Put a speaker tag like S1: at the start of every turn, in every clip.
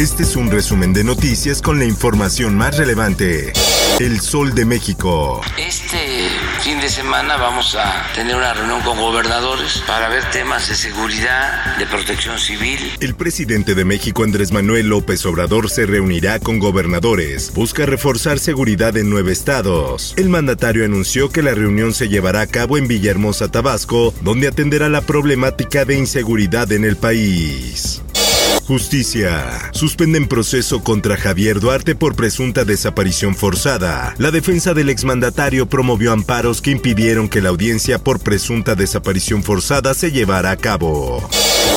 S1: Este es un resumen de noticias con la información más relevante. El Sol de México.
S2: Este fin de semana vamos a tener una reunión con gobernadores para ver temas de seguridad, de protección civil.
S1: El presidente de México, Andrés Manuel López Obrador, se reunirá con gobernadores. Busca reforzar seguridad en nueve estados. El mandatario anunció que la reunión se llevará a cabo en Villahermosa, Tabasco, donde atenderá la problemática de inseguridad en el país. Justicia. Suspenden proceso contra Javier Duarte por presunta desaparición forzada. La defensa del exmandatario promovió amparos que impidieron que la audiencia por presunta desaparición forzada se llevara a cabo.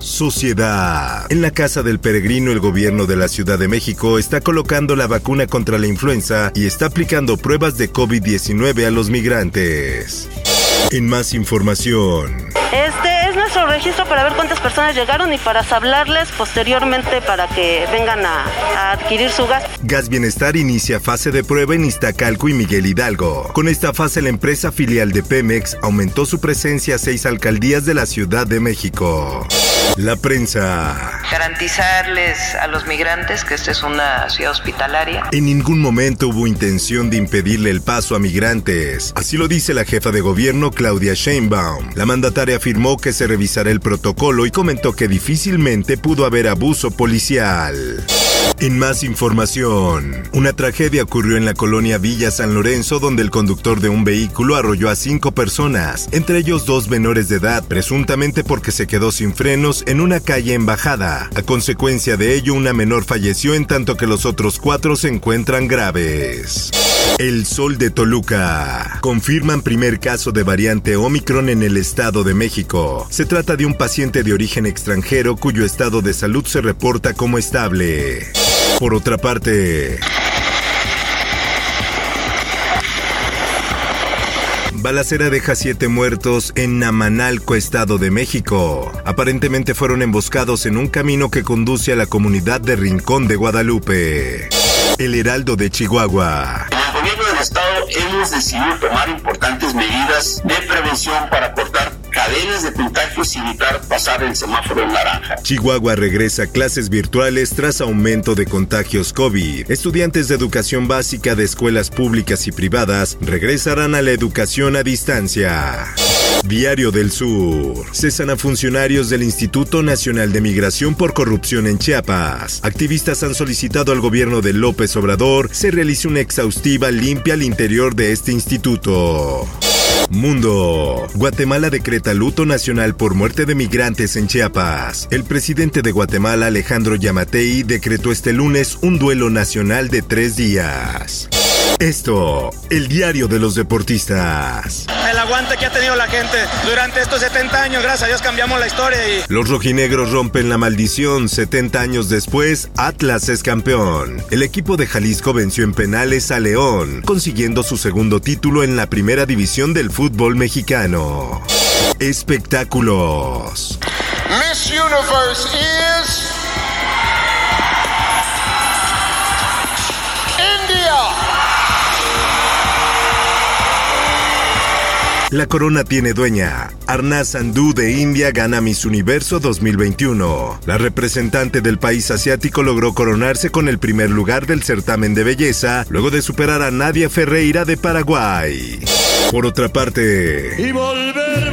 S1: Sociedad. En la Casa del Peregrino, el gobierno de la Ciudad de México está colocando la vacuna contra la influenza y está aplicando pruebas de COVID-19 a los migrantes. En más información.
S3: Este es nuestro registro para ver cuántas personas llegaron y para hablarles posteriormente para que vengan a, a, adquirir su gas.
S1: Gas Bienestar inicia fase de prueba en Iztacalco y Miguel Hidalgo. Con esta fase la empresa filial de Pemex aumentó su presencia a seis alcaldías de la Ciudad de México. La prensa.
S4: Garantizarles a los migrantes que esta es una ciudad hospitalaria.
S1: En ningún momento hubo intención de impedirle el paso a migrantes. Así lo dice la jefa de gobierno Claudia Sheinbaum. La mandataria afirmó que se revisará el protocolo y comentó que difícilmente pudo haber abuso policial. En más información, una tragedia ocurrió en la colonia Villa San Lorenzo donde el conductor de un vehículo arrolló a cinco personas, entre ellos dos menores de edad, presuntamente porque se quedó sin frenos en una calle en bajada. A consecuencia de ello, una menor falleció en tanto que los otros cuatro se encuentran graves. El Sol de Toluca. Confirman primer caso de variante Omicron en el Estado de México. Se trata de un paciente de origen extranjero cuyo estado de salud se reporta como estable. Por otra parte, Balacera deja siete muertos en Namanalco, Estado de México. Aparentemente fueron emboscados en un camino que conduce a la comunidad de Rincón de Guadalupe. El Heraldo de Chihuahua.
S5: Estado hemos decidido tomar importantes evitar.
S1: Chihuahua regresa a clases virtuales tras aumento de contagios COVID. Estudiantes de educación básica de escuelas públicas y privadas regresarán a la educación a distancia. Diario del Sur. Cesan a funcionarios del Instituto Nacional de Migración por corrupción en Chiapas. Activistas han solicitado al gobierno de López Obrador se realice una exhaustiva limpia al interior de este instituto. Mundo. Guatemala decreta luto nacional por muerte de migrantes en Chiapas. El presidente de Guatemala, Alejandro Yamatei, decretó este lunes un duelo nacional de tres días. Esto, el diario de los deportistas.
S6: El aguante que ha tenido la gente durante estos 70 años, gracias a Dios cambiamos la historia y...
S1: Los rojinegros rompen la maldición. 70 años después, Atlas es campeón. El equipo de Jalisco venció en penales a León, consiguiendo su segundo título en la primera división del fútbol mexicano. Espectáculos.
S7: Miss Universe is...
S1: La corona tiene dueña. Arnaz Sandhu de India gana Miss Universo 2021. La representante del país asiático logró coronarse con el primer lugar del certamen de belleza, luego de superar a Nadia Ferreira de Paraguay. Por otra parte...
S8: Y volver.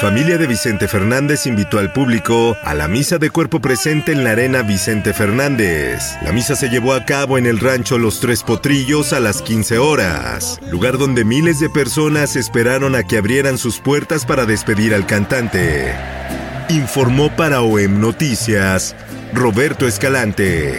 S1: Familia de Vicente Fernández invitó al público a la misa de cuerpo presente en la arena Vicente Fernández. La misa se llevó a cabo en el rancho Los Tres Potrillos a las 15 horas, lugar donde miles de personas esperaron a que abrieran sus puertas para despedir al cantante. Informó para OEM Noticias Roberto Escalante.